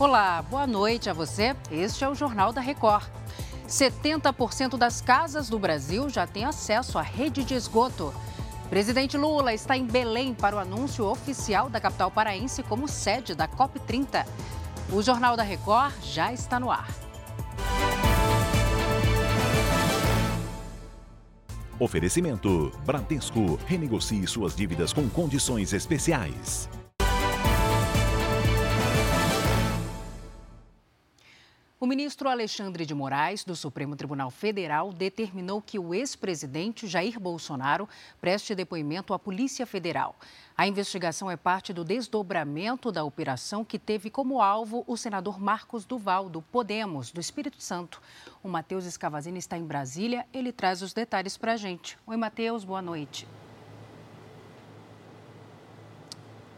Olá, boa noite a você. Este é o Jornal da Record. 70% das casas do Brasil já têm acesso à rede de esgoto. Presidente Lula está em Belém para o anúncio oficial da capital paraense como sede da COP30. O Jornal da Record já está no ar. Oferecimento: Bradesco. Renegocie suas dívidas com condições especiais. O ministro Alexandre de Moraes, do Supremo Tribunal Federal, determinou que o ex-presidente Jair Bolsonaro preste depoimento à Polícia Federal. A investigação é parte do desdobramento da operação que teve como alvo o senador Marcos Duval, do Podemos, do Espírito Santo. O Matheus Escavazini está em Brasília, ele traz os detalhes para a gente. Oi, Matheus, boa noite.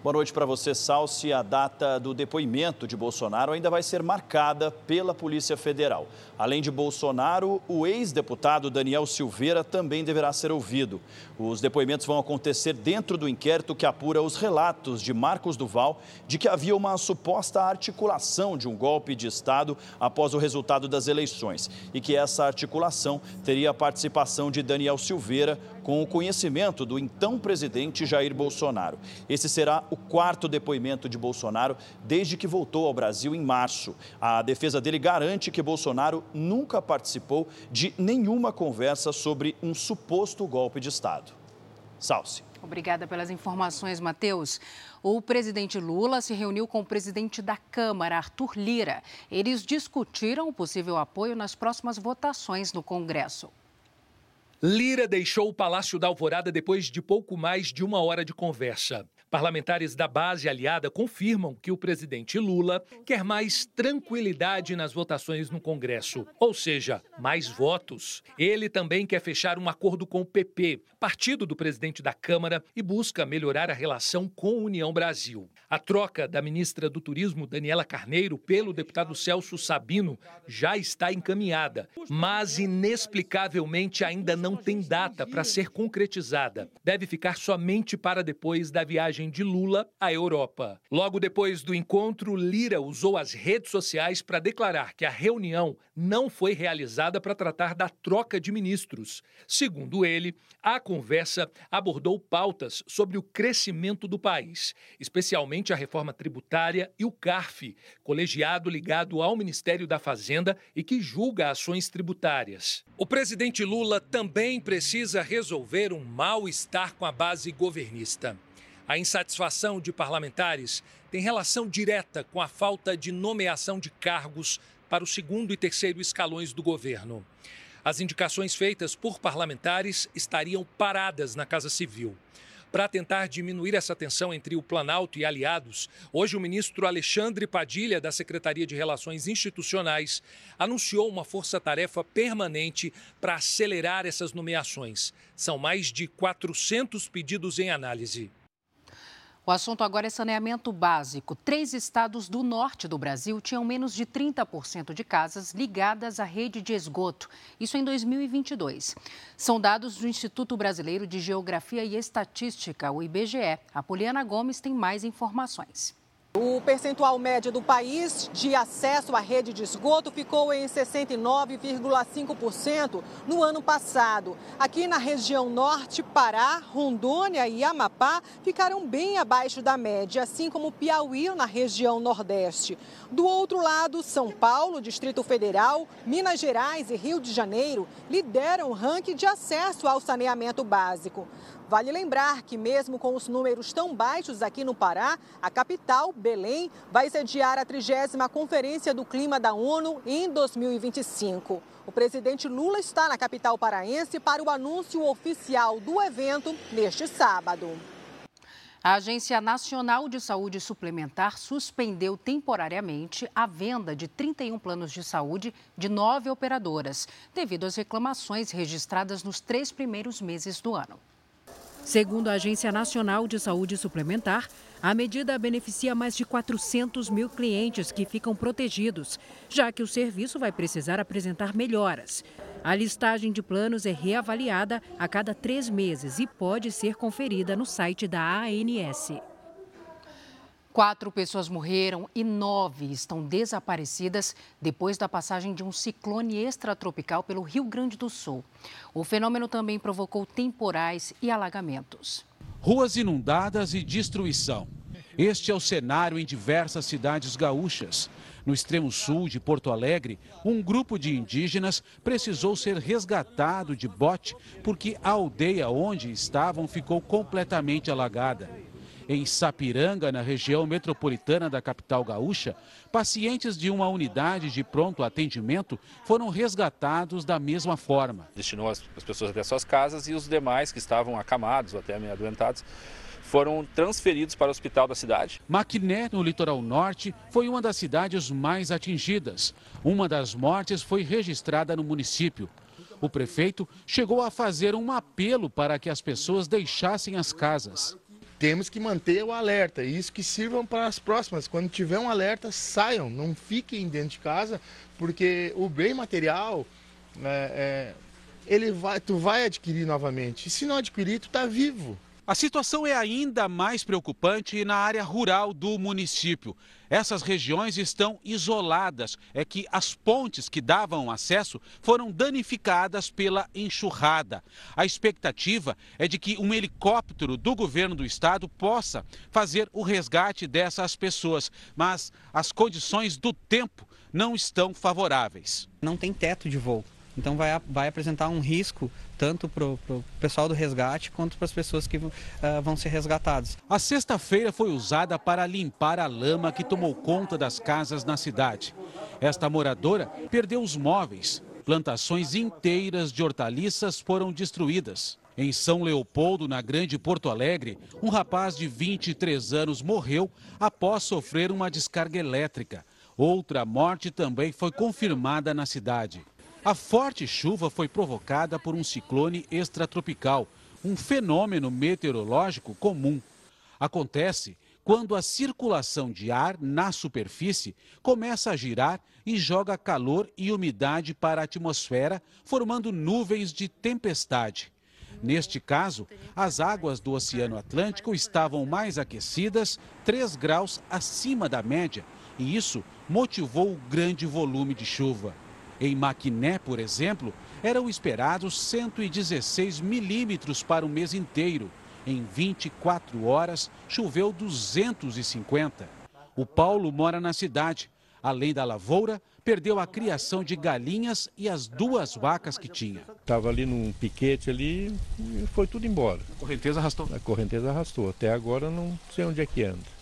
Boa noite para você, Salsi. A data do depoimento de Bolsonaro ainda vai ser marcada pela Polícia Federal. Além de Bolsonaro, o ex-deputado Daniel Silveira também deverá ser ouvido. Os depoimentos vão acontecer dentro do inquérito que apura os relatos de Marcos Duval de que havia uma suposta articulação de um golpe de Estado após o resultado das eleições e que essa articulação teria a participação de Daniel Silveira com o conhecimento do então presidente Jair Bolsonaro. Esse será o quarto depoimento de Bolsonaro desde que voltou ao Brasil em março. A defesa dele garante que Bolsonaro nunca participou de nenhuma conversa sobre um suposto golpe de Estado. Salce. Obrigada pelas informações, Matheus. O presidente Lula se reuniu com o presidente da Câmara, Arthur Lira. Eles discutiram o possível apoio nas próximas votações no Congresso. Lira deixou o Palácio da Alvorada depois de pouco mais de uma hora de conversa. Parlamentares da base aliada confirmam que o presidente Lula quer mais tranquilidade nas votações no Congresso, ou seja, mais votos. Ele também quer fechar um acordo com o PP, partido do presidente da Câmara, e busca melhorar a relação com a União Brasil. A troca da ministra do Turismo, Daniela Carneiro, pelo deputado Celso Sabino já está encaminhada, mas inexplicavelmente ainda não tem data para ser concretizada. Deve ficar somente para depois da viagem de Lula à Europa. Logo depois do encontro, Lira usou as redes sociais para declarar que a reunião não foi realizada para tratar da troca de ministros. Segundo ele, a conversa abordou pautas sobre o crescimento do país, especialmente a reforma tributária e o CARF, colegiado ligado ao Ministério da Fazenda e que julga ações tributárias. O presidente Lula também precisa resolver um mal-estar com a base governista. A insatisfação de parlamentares tem relação direta com a falta de nomeação de cargos para o segundo e terceiro escalões do governo. As indicações feitas por parlamentares estariam paradas na Casa Civil. Para tentar diminuir essa tensão entre o Planalto e aliados, hoje o ministro Alexandre Padilha, da Secretaria de Relações Institucionais, anunciou uma força-tarefa permanente para acelerar essas nomeações. São mais de 400 pedidos em análise. O assunto agora é saneamento básico. Três estados do norte do Brasil tinham menos de 30% de casas ligadas à rede de esgoto. Isso em 2022. São dados do Instituto Brasileiro de Geografia e Estatística, o IBGE. A Poliana Gomes tem mais informações. O percentual médio do país de acesso à rede de esgoto ficou em 69,5% no ano passado. Aqui na região norte, Pará, Rondônia e Amapá ficaram bem abaixo da média, assim como Piauí na região nordeste. Do outro lado, São Paulo, Distrito Federal, Minas Gerais e Rio de Janeiro lideram o ranking de acesso ao saneamento básico. Vale lembrar que, mesmo com os números tão baixos aqui no Pará, a capital, Belém, vai sediar a 30 Conferência do Clima da ONU em 2025. O presidente Lula está na capital paraense para o anúncio oficial do evento neste sábado. A Agência Nacional de Saúde Suplementar suspendeu temporariamente a venda de 31 planos de saúde de nove operadoras, devido às reclamações registradas nos três primeiros meses do ano. Segundo a Agência Nacional de Saúde Suplementar, a medida beneficia mais de 400 mil clientes que ficam protegidos, já que o serviço vai precisar apresentar melhoras. A listagem de planos é reavaliada a cada três meses e pode ser conferida no site da ANS. Quatro pessoas morreram e nove estão desaparecidas depois da passagem de um ciclone extratropical pelo Rio Grande do Sul. O fenômeno também provocou temporais e alagamentos. Ruas inundadas e destruição. Este é o cenário em diversas cidades gaúchas. No extremo sul de Porto Alegre, um grupo de indígenas precisou ser resgatado de bote porque a aldeia onde estavam ficou completamente alagada. Em Sapiranga, na região metropolitana da capital gaúcha, pacientes de uma unidade de pronto atendimento foram resgatados da mesma forma. Destinou as pessoas até suas casas e os demais que estavam acamados ou até meio adoentados foram transferidos para o hospital da cidade. Maquiné, no litoral norte, foi uma das cidades mais atingidas. Uma das mortes foi registrada no município. O prefeito chegou a fazer um apelo para que as pessoas deixassem as casas. Temos que manter o alerta, isso que sirvam para as próximas. Quando tiver um alerta, saiam, não fiquem dentro de casa, porque o bem material, é, é, ele vai, tu vai adquirir novamente. E se não adquirir, tu está vivo. A situação é ainda mais preocupante na área rural do município. Essas regiões estão isoladas. É que as pontes que davam acesso foram danificadas pela enxurrada. A expectativa é de que um helicóptero do governo do estado possa fazer o resgate dessas pessoas, mas as condições do tempo não estão favoráveis. Não tem teto de voo. Então vai, vai apresentar um risco tanto para o pessoal do resgate quanto para as pessoas que uh, vão ser resgatadas. A sexta-feira foi usada para limpar a lama que tomou conta das casas na cidade. Esta moradora perdeu os móveis. Plantações inteiras de hortaliças foram destruídas. Em São Leopoldo, na Grande Porto Alegre, um rapaz de 23 anos morreu após sofrer uma descarga elétrica. Outra morte também foi confirmada na cidade. A forte chuva foi provocada por um ciclone extratropical, um fenômeno meteorológico comum. Acontece quando a circulação de ar na superfície começa a girar e joga calor e umidade para a atmosfera, formando nuvens de tempestade. Neste caso, as águas do Oceano Atlântico estavam mais aquecidas, 3 graus acima da média, e isso motivou o grande volume de chuva. Em Maquiné, por exemplo, eram esperados 116 milímetros para o mês inteiro. Em 24 horas, choveu 250. O Paulo mora na cidade. Além da lavoura, perdeu a criação de galinhas e as duas vacas que tinha. Estava ali num piquete ali e foi tudo embora. A correnteza arrastou? A correnteza arrastou. Até agora não sei onde é que anda.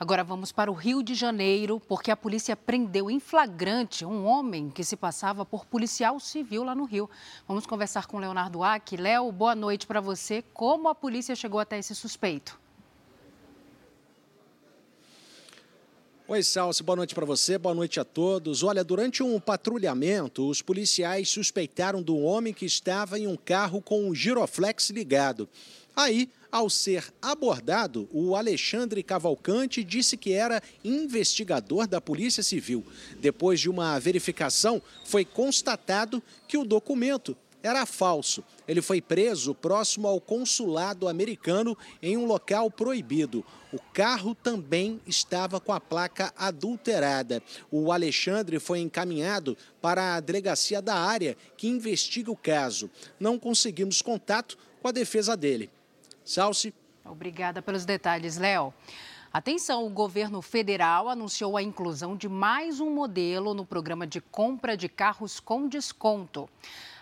Agora vamos para o Rio de Janeiro, porque a polícia prendeu em flagrante um homem que se passava por policial civil lá no Rio. Vamos conversar com Leonardo Ack. Léo, boa noite para você. Como a polícia chegou até esse suspeito? Oi, Salsi, boa noite para você, boa noite a todos. Olha, durante um patrulhamento, os policiais suspeitaram do homem que estava em um carro com o giroflex ligado. Aí, ao ser abordado, o Alexandre Cavalcante disse que era investigador da Polícia Civil. Depois de uma verificação, foi constatado que o documento era falso. Ele foi preso próximo ao consulado americano em um local proibido. O carro também estava com a placa adulterada. O Alexandre foi encaminhado para a delegacia da área que investiga o caso. Não conseguimos contato com a defesa dele. Salsi. Obrigada pelos detalhes, Léo. Atenção, o governo federal anunciou a inclusão de mais um modelo no programa de compra de carros com desconto.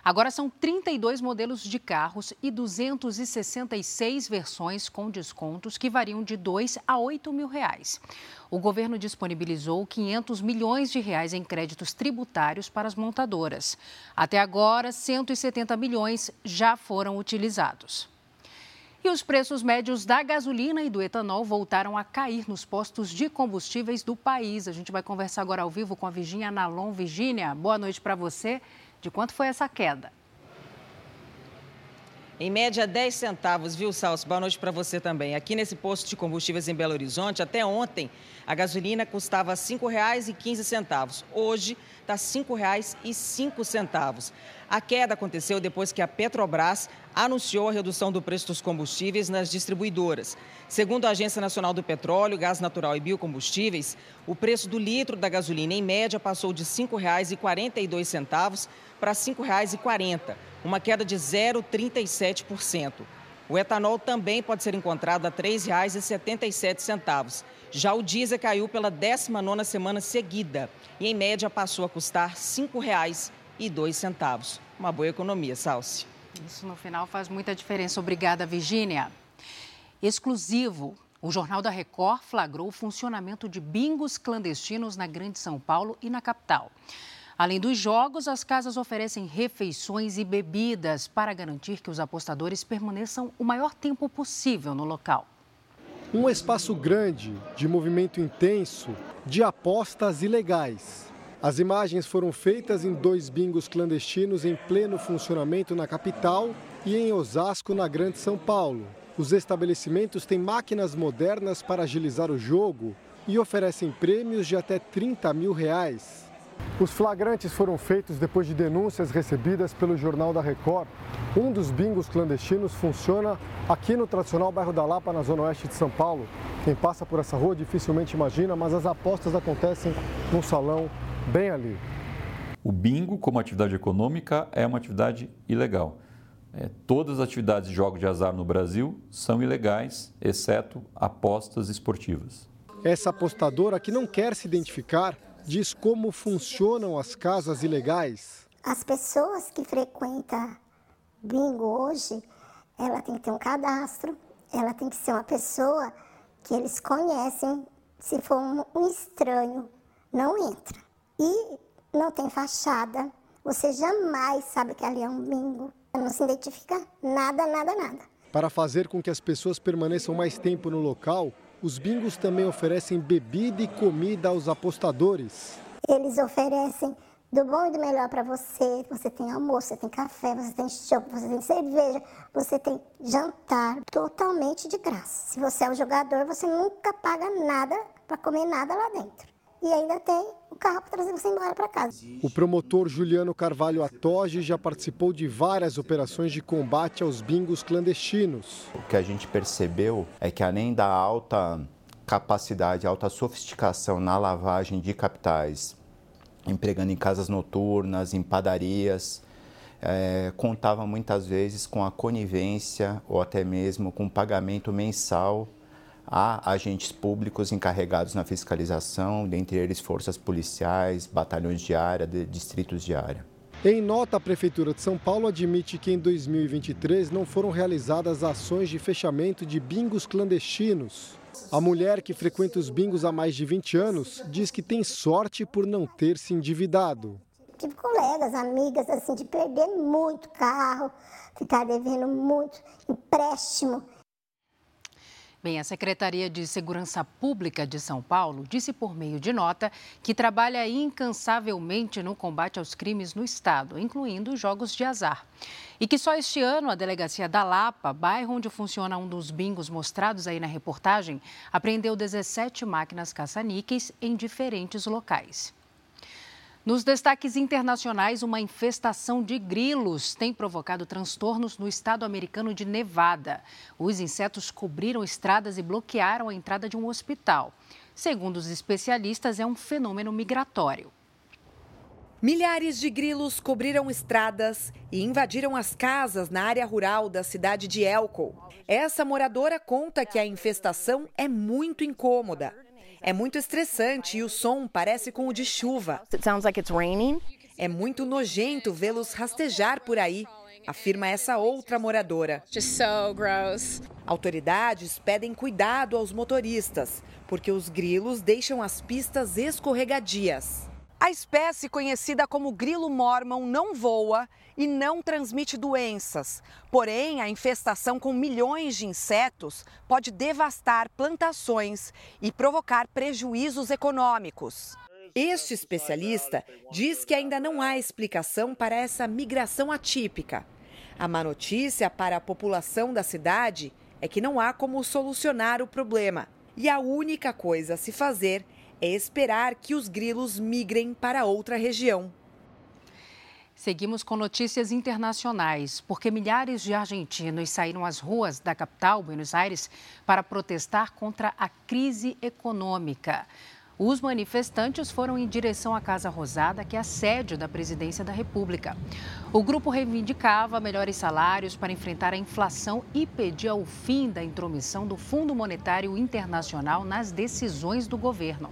Agora são 32 modelos de carros e 266 versões com descontos que variam de 2 a 8 mil reais. O governo disponibilizou 500 milhões de reais em créditos tributários para as montadoras. Até agora, 170 milhões já foram utilizados. E os preços médios da gasolina e do etanol voltaram a cair nos postos de combustíveis do país. A gente vai conversar agora ao vivo com a Virginia Nalon. Virginia, boa noite para você. De quanto foi essa queda? Em média, 10 centavos, viu, Salso? Boa noite para você também. Aqui nesse posto de combustíveis em Belo Horizonte, até ontem, a gasolina custava R$ 5,15. Hoje, está R$ 5,05. A queda aconteceu depois que a Petrobras anunciou a redução do preço dos combustíveis nas distribuidoras. Segundo a Agência Nacional do Petróleo, Gás Natural e Biocombustíveis, o preço do litro da gasolina, em média, passou de R$ 5,42 para R$ 5,40 uma queda de 0,37%. O etanol também pode ser encontrado a R$ 3,77. Já o diesel caiu pela 19ª semana seguida e, em média, passou a custar R$ 5,02. Uma boa economia, Salsi. Isso no final faz muita diferença. Obrigada, Virgínia. Exclusivo. O Jornal da Record flagrou o funcionamento de bingos clandestinos na Grande São Paulo e na capital. Além dos jogos, as casas oferecem refeições e bebidas para garantir que os apostadores permaneçam o maior tempo possível no local. Um espaço grande, de movimento intenso, de apostas ilegais. As imagens foram feitas em dois bingos clandestinos em pleno funcionamento na capital e em Osasco, na Grande São Paulo. Os estabelecimentos têm máquinas modernas para agilizar o jogo e oferecem prêmios de até 30 mil reais. Os flagrantes foram feitos depois de denúncias recebidas pelo Jornal da Record. Um dos bingos clandestinos funciona aqui no tradicional bairro da Lapa, na zona oeste de São Paulo. Quem passa por essa rua dificilmente imagina, mas as apostas acontecem num salão bem ali. O bingo, como atividade econômica, é uma atividade ilegal. É, todas as atividades de jogos de azar no Brasil são ilegais, exceto apostas esportivas. Essa apostadora, que não quer se identificar, diz como funcionam as casas ilegais. As pessoas que frequentam bingo hoje, ela tem que ter um cadastro, ela tem que ser uma pessoa que eles conhecem. Se for um estranho, não entra. E não tem fachada. Você jamais sabe que ali é um bingo. Não se identifica nada, nada, nada. Para fazer com que as pessoas permaneçam mais tempo no local, os bingos também oferecem bebida e comida aos apostadores. Eles oferecem do bom e do melhor para você. Você tem almoço, você tem café, você tem chopp, você tem cerveja, você tem jantar totalmente de graça. Se você é um jogador, você nunca paga nada para comer nada lá dentro e ainda tem o carro para trazer você embora para casa. O promotor Juliano Carvalho Atoge já participou de várias operações de combate aos bingos clandestinos. O que a gente percebeu é que além da alta capacidade, alta sofisticação na lavagem de capitais, empregando em casas noturnas, em padarias, é, contava muitas vezes com a conivência ou até mesmo com pagamento mensal Há agentes públicos encarregados na fiscalização, dentre eles forças policiais, batalhões de área, de distritos de área. Em nota, a Prefeitura de São Paulo admite que em 2023 não foram realizadas ações de fechamento de bingos clandestinos. A mulher que frequenta os bingos há mais de 20 anos diz que tem sorte por não ter se endividado. Tive colegas, amigas, assim, de perder muito carro, ficar devendo muito empréstimo. Bem, a Secretaria de Segurança Pública de São Paulo disse por meio de nota que trabalha incansavelmente no combate aos crimes no estado, incluindo jogos de azar. E que só este ano a delegacia da Lapa, bairro onde funciona um dos bingos mostrados aí na reportagem, apreendeu 17 máquinas caça-níqueis em diferentes locais. Nos destaques internacionais, uma infestação de grilos tem provocado transtornos no estado americano de Nevada. Os insetos cobriram estradas e bloquearam a entrada de um hospital. Segundo os especialistas, é um fenômeno migratório. Milhares de grilos cobriram estradas e invadiram as casas na área rural da cidade de Elko. Essa moradora conta que a infestação é muito incômoda. É muito estressante e o som parece com o de chuva. É muito nojento vê-los rastejar por aí, afirma essa outra moradora. Autoridades pedem cuidado aos motoristas, porque os grilos deixam as pistas escorregadias. A espécie conhecida como grilo mormon não voa e não transmite doenças. Porém, a infestação com milhões de insetos pode devastar plantações e provocar prejuízos econômicos. Este especialista diz que ainda não há explicação para essa migração atípica. A má notícia para a população da cidade é que não há como solucionar o problema. E a única coisa a se fazer é esperar que os grilos migrem para outra região. Seguimos com notícias internacionais, porque milhares de argentinos saíram às ruas da capital, Buenos Aires, para protestar contra a crise econômica. Os manifestantes foram em direção à Casa Rosada, que é a sede da presidência da República. O grupo reivindicava melhores salários para enfrentar a inflação e pedia o fim da intromissão do Fundo Monetário Internacional nas decisões do governo.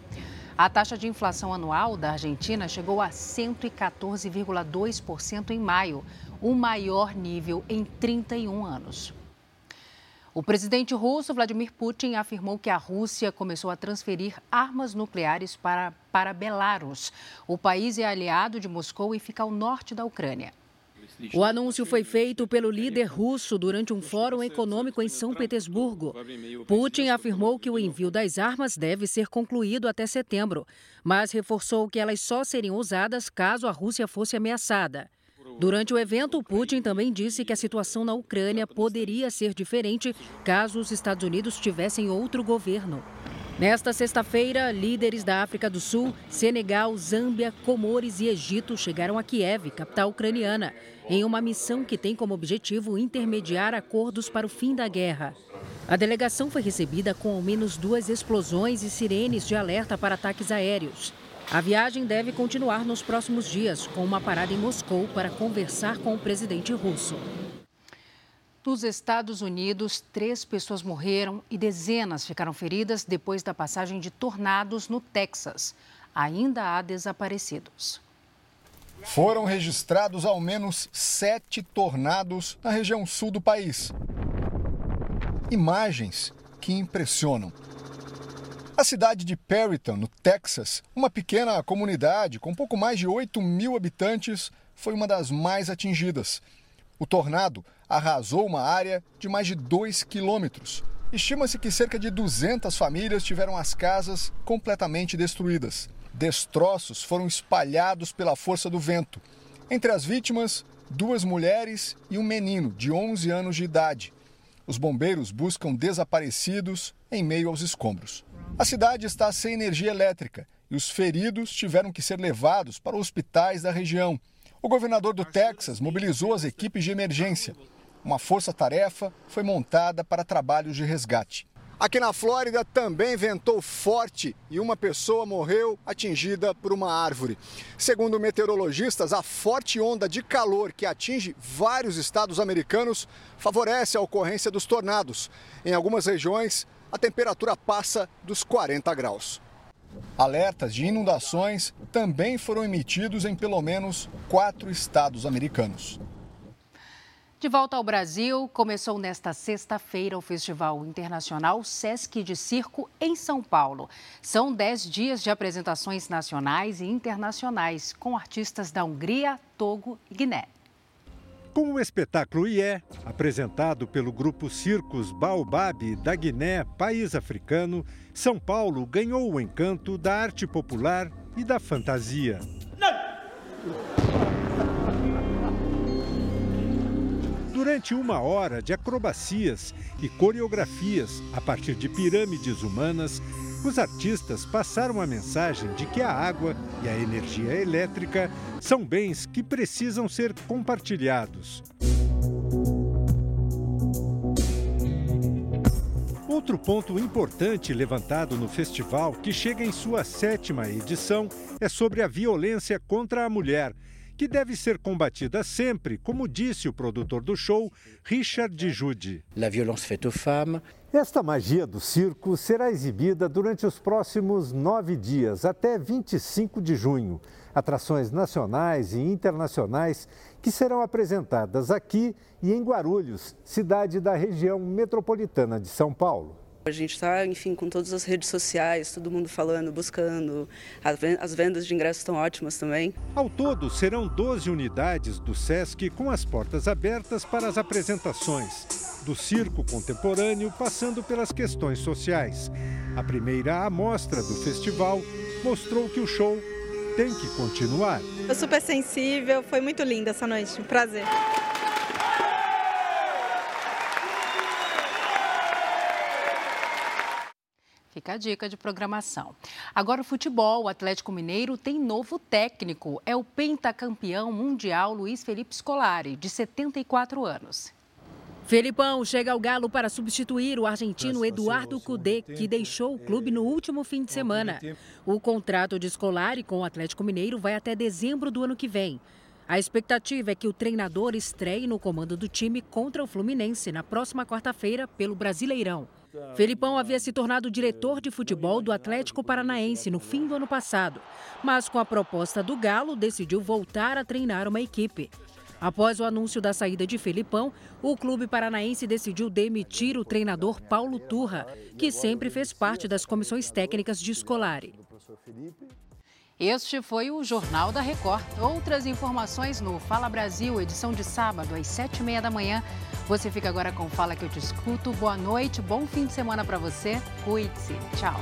A taxa de inflação anual da Argentina chegou a 114,2% em maio, o maior nível em 31 anos. O presidente russo Vladimir Putin afirmou que a Rússia começou a transferir armas nucleares para, para Belarus. O país é aliado de Moscou e fica ao norte da Ucrânia. O anúncio foi feito pelo líder russo durante um fórum econômico em São Petersburgo. Putin afirmou que o envio das armas deve ser concluído até setembro, mas reforçou que elas só seriam usadas caso a Rússia fosse ameaçada. Durante o evento, Putin também disse que a situação na Ucrânia poderia ser diferente caso os Estados Unidos tivessem outro governo. Nesta sexta-feira, líderes da África do Sul, Senegal, Zâmbia, Comores e Egito chegaram a Kiev, capital ucraniana, em uma missão que tem como objetivo intermediar acordos para o fim da guerra. A delegação foi recebida com ao menos duas explosões e sirenes de alerta para ataques aéreos. A viagem deve continuar nos próximos dias, com uma parada em Moscou para conversar com o presidente russo. Nos Estados Unidos, três pessoas morreram e dezenas ficaram feridas depois da passagem de tornados no Texas. Ainda há desaparecidos. Foram registrados ao menos sete tornados na região sul do país. Imagens que impressionam. A cidade de Perryton, no Texas, uma pequena comunidade com pouco mais de 8 mil habitantes, foi uma das mais atingidas. O tornado arrasou uma área de mais de 2 quilômetros. Estima-se que cerca de 200 famílias tiveram as casas completamente destruídas. Destroços foram espalhados pela força do vento. Entre as vítimas, duas mulheres e um menino de 11 anos de idade. Os bombeiros buscam desaparecidos em meio aos escombros. A cidade está sem energia elétrica e os feridos tiveram que ser levados para hospitais da região. O governador do Texas mobilizou as equipes de emergência. Uma força-tarefa foi montada para trabalhos de resgate. Aqui na Flórida também ventou forte e uma pessoa morreu atingida por uma árvore. Segundo meteorologistas, a forte onda de calor que atinge vários estados americanos favorece a ocorrência dos tornados. Em algumas regiões, a temperatura passa dos 40 graus. Alertas de inundações também foram emitidos em pelo menos quatro estados americanos. De volta ao Brasil, começou nesta sexta-feira o Festival Internacional Sesc de Circo em São Paulo. São dez dias de apresentações nacionais e internacionais com artistas da Hungria, Togo e Guiné. Com o espetáculo IE, apresentado pelo grupo Circos Baobab da Guiné, país africano, São Paulo ganhou o encanto da arte popular e da fantasia. Durante uma hora de acrobacias e coreografias a partir de pirâmides humanas, os artistas passaram a mensagem de que a água e a energia elétrica são bens que precisam ser compartilhados. Outro ponto importante levantado no festival, que chega em sua sétima edição, é sobre a violência contra a mulher, que deve ser combatida sempre, como disse o produtor do show, Richard Jude. La violence faite aux femmes. Esta magia do circo será exibida durante os próximos nove dias, até 25 de junho. Atrações nacionais e internacionais que serão apresentadas aqui e em Guarulhos, cidade da região metropolitana de São Paulo. A gente está, enfim, com todas as redes sociais, todo mundo falando, buscando. As vendas de ingressos estão ótimas também. Ao todo, serão 12 unidades do SESC com as portas abertas para as apresentações, do circo contemporâneo passando pelas questões sociais. A primeira amostra do festival mostrou que o show tem que continuar. Eu super sensível, foi muito linda essa noite, um prazer. Fica a dica de programação. Agora o futebol, o Atlético Mineiro tem novo técnico. É o pentacampeão mundial Luiz Felipe Scolari, de 74 anos. Felipão chega ao Galo para substituir o argentino Eduardo Cudê, que deixou o clube no último fim de semana. O contrato de Scolari com o Atlético Mineiro vai até dezembro do ano que vem. A expectativa é que o treinador estreie no comando do time contra o Fluminense na próxima quarta-feira pelo Brasileirão. Felipão havia se tornado diretor de futebol do Atlético Paranaense no fim do ano passado, mas com a proposta do Galo decidiu voltar a treinar uma equipe. Após o anúncio da saída de Felipão, o clube paranaense decidiu demitir o treinador Paulo Turra, que sempre fez parte das comissões técnicas de Scolari. Este foi o Jornal da Record. Outras informações no Fala Brasil, edição de sábado, às sete e meia da manhã. Você fica agora com Fala que eu te escuto. Boa noite, bom fim de semana para você. Cuide-se. Tchau.